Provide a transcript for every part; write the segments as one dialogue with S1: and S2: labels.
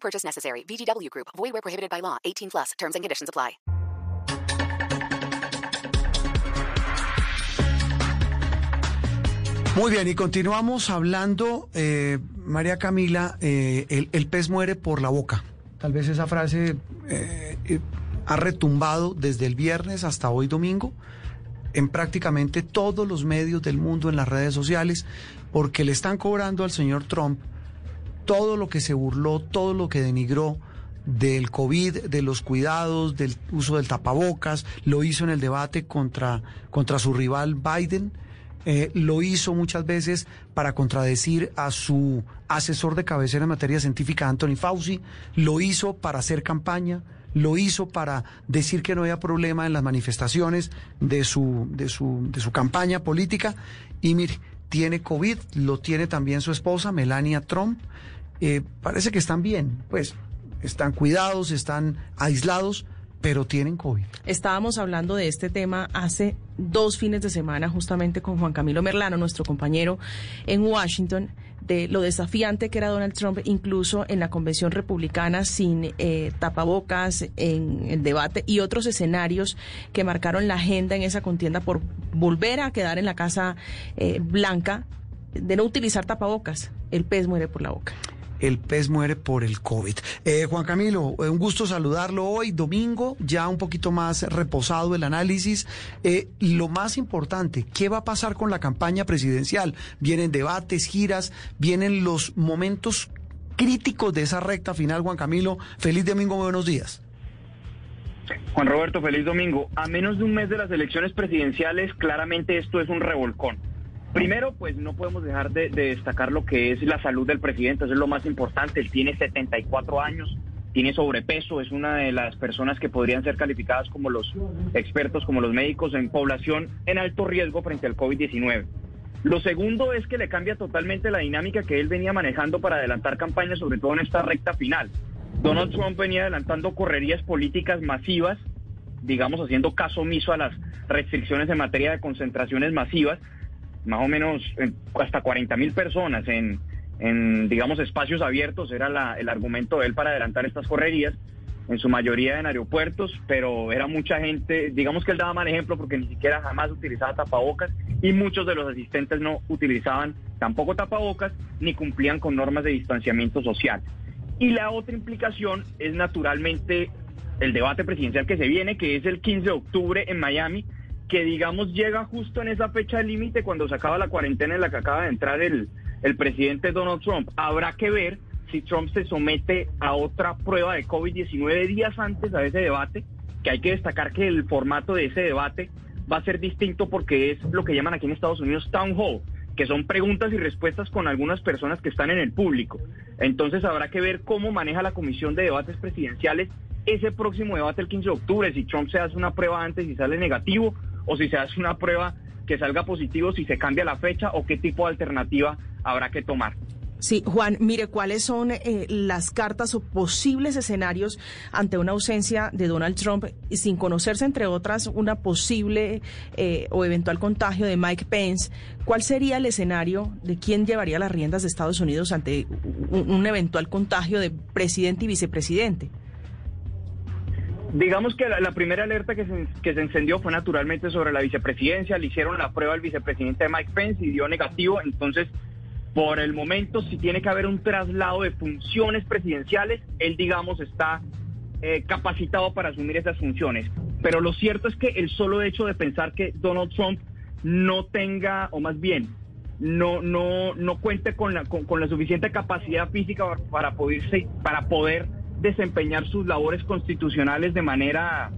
S1: Purchase necessary. VGW Group. Void where prohibited by law. 18 plus. Terms and conditions apply.
S2: Muy bien, y continuamos hablando, eh, María Camila, eh, el, pez muere por la boca. Tal vez esa frase eh, ha retumbado desde el viernes hasta hoy domingo en prácticamente todos los medios del mundo, en las redes sociales, porque le están cobrando al señor Trump todo lo que se burló, todo lo que denigró del COVID, de los cuidados, del uso del tapabocas, lo hizo en el debate contra, contra su rival Biden, eh, lo hizo muchas veces para contradecir a su asesor de cabecera en materia científica, Anthony Fauci, lo hizo para hacer campaña, lo hizo para decir que no había problema en las manifestaciones de su, de su, de su campaña política. Y mire, tiene COVID, lo tiene también su esposa, Melania Trump. Eh, parece que están bien, pues están cuidados, están aislados, pero tienen COVID.
S3: Estábamos hablando de este tema hace dos fines de semana justamente con Juan Camilo Merlano, nuestro compañero en Washington, de lo desafiante que era Donald Trump, incluso en la convención republicana, sin eh, tapabocas, en el debate y otros escenarios que marcaron la agenda en esa contienda por volver a quedar en la Casa eh, Blanca, de no utilizar tapabocas. El pez muere por la boca
S2: el pez muere por el COVID. Eh, Juan Camilo, eh, un gusto saludarlo hoy, domingo, ya un poquito más reposado el análisis. Eh, lo más importante, ¿qué va a pasar con la campaña presidencial? Vienen debates, giras, vienen los momentos críticos de esa recta final, Juan Camilo. Feliz domingo, buenos días.
S4: Juan Roberto, feliz domingo. A menos de un mes de las elecciones presidenciales, claramente esto es un revolcón. Primero, pues no podemos dejar de, de, destacar lo que es la salud del presidente, eso es lo más importante. Él tiene 74 años, tiene sobrepeso, es una de las personas que podrían ser calificadas como los expertos, como los médicos en población en alto riesgo frente al COVID-19. Lo segundo es que le cambia totalmente la dinámica que él venía manejando para adelantar campañas, sobre todo en esta recta final. Donald Trump venía adelantando correrías políticas masivas, digamos haciendo caso omiso a las restricciones en materia de concentraciones masivas, más o menos hasta 40 mil personas en, digamos, espacios abiertos, era la, el argumento de él para adelantar estas correrías, en su mayoría en aeropuertos, pero era mucha gente, digamos que él daba mal ejemplo porque ni siquiera jamás utilizaba tapabocas y muchos de los asistentes no utilizaban tampoco tapabocas ni cumplían con normas de distanciamiento social. Y la otra implicación es naturalmente el debate presidencial que se viene, que es el 15 de octubre en Miami, que digamos llega justo en esa fecha límite cuando se acaba la cuarentena en la que acaba de entrar el, el presidente Donald Trump. Habrá que ver si Trump se somete a otra prueba de COVID-19 días antes a ese debate, que hay que destacar que el formato de ese debate va a ser distinto porque es lo que llaman aquí en Estados Unidos town hall, que son preguntas y respuestas con algunas personas que están en el público. Entonces habrá que ver cómo maneja la Comisión de Debates Presidenciales ese próximo debate el 15 de octubre, si Trump se hace una prueba antes y sale negativo o si se hace una prueba que salga positivo, si se cambia la fecha o qué tipo de alternativa habrá que tomar.
S3: Sí, Juan, mire, ¿cuáles son eh, las cartas o posibles escenarios ante una ausencia de Donald Trump sin conocerse, entre otras, una posible eh, o eventual contagio de Mike Pence? ¿Cuál sería el escenario de quién llevaría las riendas de Estados Unidos ante un, un eventual contagio de presidente y vicepresidente?
S4: Digamos que la, primera alerta que se, que se encendió fue naturalmente sobre la vicepresidencia. Le hicieron la prueba al vicepresidente Mike Pence y dio negativo. Entonces, por el momento, si tiene que haber un traslado de funciones presidenciales, él, digamos, está eh, capacitado para asumir esas funciones. Pero lo cierto es que el solo hecho de pensar que Donald Trump no tenga, o más bien, no, no, no cuente con la, con, con la suficiente capacidad física para poderse, para poder desempeñar sus labores constitucionales de manera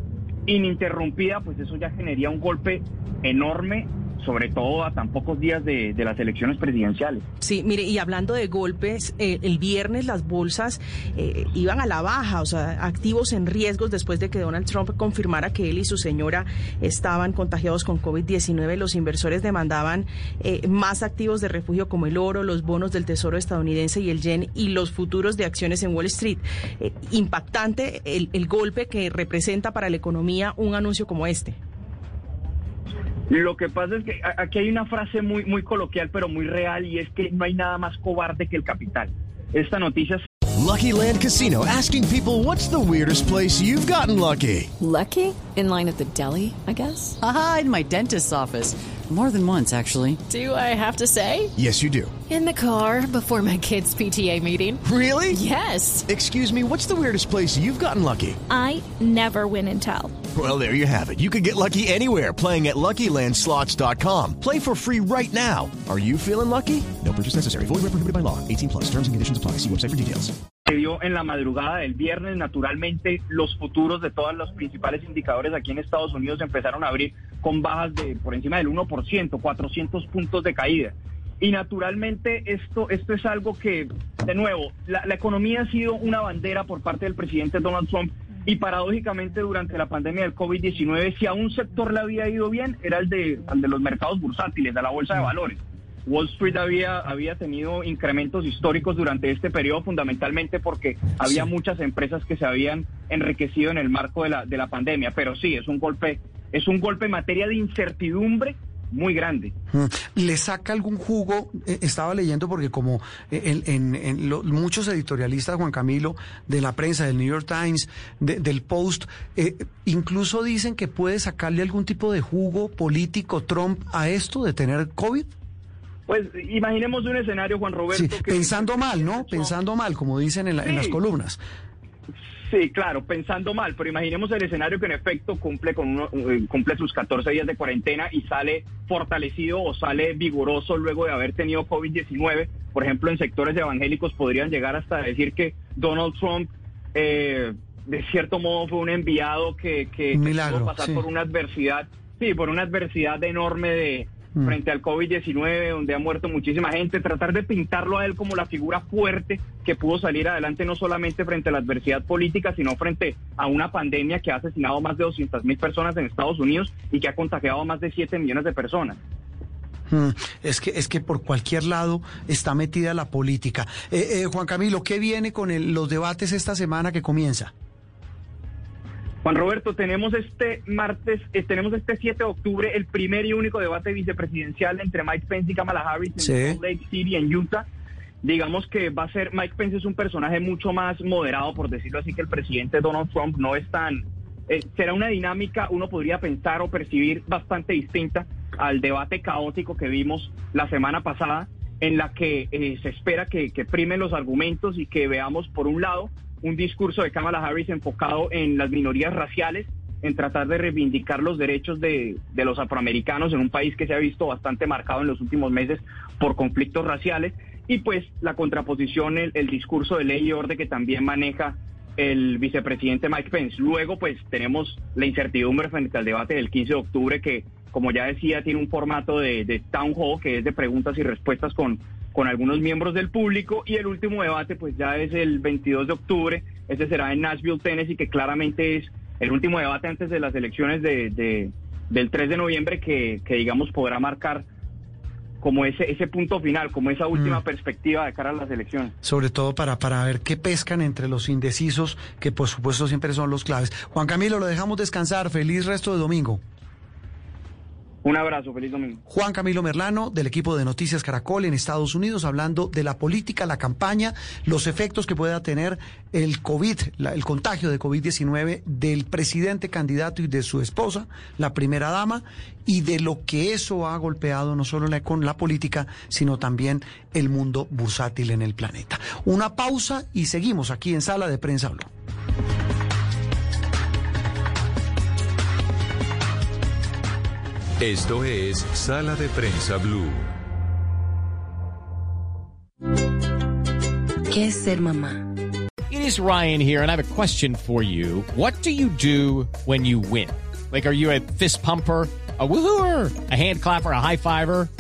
S4: ininterrumpida, pues eso ya generaría un golpe enorme sobre todo a tan pocos días de, las elecciones presidenciales.
S3: Sí, mire, y hablando de golpes, eh, el viernes las bolsas eh, iban a la baja, o sea, activos en riesgos después de que Donald Trump confirmara que él y su señora estaban contagiados con COVID-19. Los inversores demandaban eh, más activos de refugio como el oro, los bonos del Tesoro estadounidense y el yen y los futuros de acciones en Wall Street. impactante el, el golpe que representa para la economía un anuncio como este.
S4: Lo que pasa es que aquí hay una frase muy, muy coloquial, pero muy real, y es que no hay nada más cobarde que el capital. Esta noticia.
S5: Lucky Land Casino asking people what's the weirdest place you've gotten lucky.
S6: Lucky? In line at the deli, I guess.
S7: Aha, in my dentist's office. More than once, actually.
S6: Do I have to say?
S5: Yes, you do.
S6: In the car before my kids' PTA meeting.
S5: Really?
S6: Yes.
S5: Excuse me, what's the weirdest place you've gotten lucky?
S8: I never win and tell.
S5: Well, there you have it. You can get lucky anywhere playing at LuckyLandSlots.com. Play for free right now. Are you feeling lucky? No purchase necessary. Void where prohibited by law. 18 plus. Terms and conditions apply. See website for details.
S4: Se dio en la madrugada del viernes, naturalmente, los futuros de todos los principales indicadores aquí en Estados Unidos empezaron a abrir con bajas de por encima del 1%, 400 puntos de caída. Y naturalmente esto, esto es algo que, de nuevo, la, la economía ha sido una bandera por parte del presidente Donald Trump y paradójicamente durante la pandemia del COVID-19, si a un sector le había ido bien, era el de, el de los mercados bursátiles, de la bolsa de valores. Wall Street había, había tenido incrementos históricos durante este periodo, fundamentalmente porque había muchas empresas que se habían enriquecido en el marco de la, de la pandemia. Pero sí, es un golpe, es un golpe en materia de incertidumbre muy grande.
S2: Mm. ¿Le saca algún jugo? Eh, estaba leyendo porque como eh, en, muchos editorialistas, Juan Camilo, de la prensa, del New York Times, del Post, eh, incluso dicen que puede sacarle algún tipo de jugo político Trump a esto de tener COVID.
S4: Pues imaginemos un escenario, Juan Roberto.
S2: pensando mal, ¿no? Pensando mal, como dicen en, en las columnas.
S4: Sí, claro, pensando mal, pero imaginemos el escenario que en efecto cumple con uno, eh, cumple sus 14 días de cuarentena y sale fortalecido o sale vigoroso luego de haber tenido COVID-19. Por ejemplo, en sectores evangélicos podrían llegar hasta decir que Donald Trump eh, de cierto modo fue un enviado que, que,
S2: Milagro,
S4: pasar por una adversidad, sí, por una adversidad enorme de Mm. frente al COVID-19, donde ha muerto muchísima gente, tratar de pintarlo a él como la figura fuerte que pudo salir adelante no solamente frente a la adversidad política, sino frente a una pandemia que ha asesinado más de 200 mil personas en Estados Unidos y que ha contagiado a más de 7 millones de personas.
S2: Mm. Es que, es que por cualquier lado está metida la política. Eh, eh, Juan Camilo, ¿qué viene con los debates esta semana que comienza?
S4: Juan Roberto, tenemos este martes, eh, tenemos este 7 de octubre el primer y único debate vicepresidencial entre Mike Pence y Kamala Harris en Salt Lake City, en Utah. Digamos que va a ser, Mike Pence es un personaje mucho más moderado, por decirlo así, que el presidente Donald Trump no es tan... Eh, será una dinámica, uno podría pensar o percibir bastante distinta al debate caótico que vimos la semana pasada, en la que eh, se espera que, que primen los argumentos y que veamos, por un lado, un discurso de Kamala Harris enfocado en las minorías raciales, en tratar de reivindicar los derechos de, los afroamericanos en un país que se ha visto bastante marcado en los últimos meses por conflictos raciales, y pues la contraposición, el, discurso de ley y orden que también maneja el vicepresidente Mike Pence. Luego, pues tenemos la incertidumbre frente al debate del 15 de octubre que, como ya decía, tiene un formato de, de town hall, que es de preguntas y respuestas con con algunos miembros del público y el último debate pues ya es el 22 de octubre, ese será en Nashville, Tennessee, que claramente es el último debate antes de las elecciones de, del 3 de noviembre que, digamos podrá marcar como ese, ese punto final, como esa última mm. perspectiva de cara a las elecciones.
S2: Sobre todo para, para ver qué pescan entre los indecisos, que por supuesto siempre son los claves. Juan Camilo, lo dejamos descansar. Feliz resto de domingo.
S4: Un abrazo, feliz domingo.
S2: Juan Camilo Merlano, del equipo de Noticias Caracol en Estados Unidos, hablando de la política, la campaña, los efectos que pueda tener el COVID, el contagio de COVID-19 del presidente candidato y de su esposa, la primera dama, y de lo que eso ha golpeado no solo con la política, sino también el mundo bursátil en el planeta. Una pausa y seguimos aquí en Sala de Prensa Blue.
S9: Esto es Sala de Prensa Blue.
S10: ¿Qué es ser mamá?
S11: It is Ryan here and I have a question for you. What do you do when you win? Like are you a fist pumper? A woohooer, a hand clapper, a high fiver.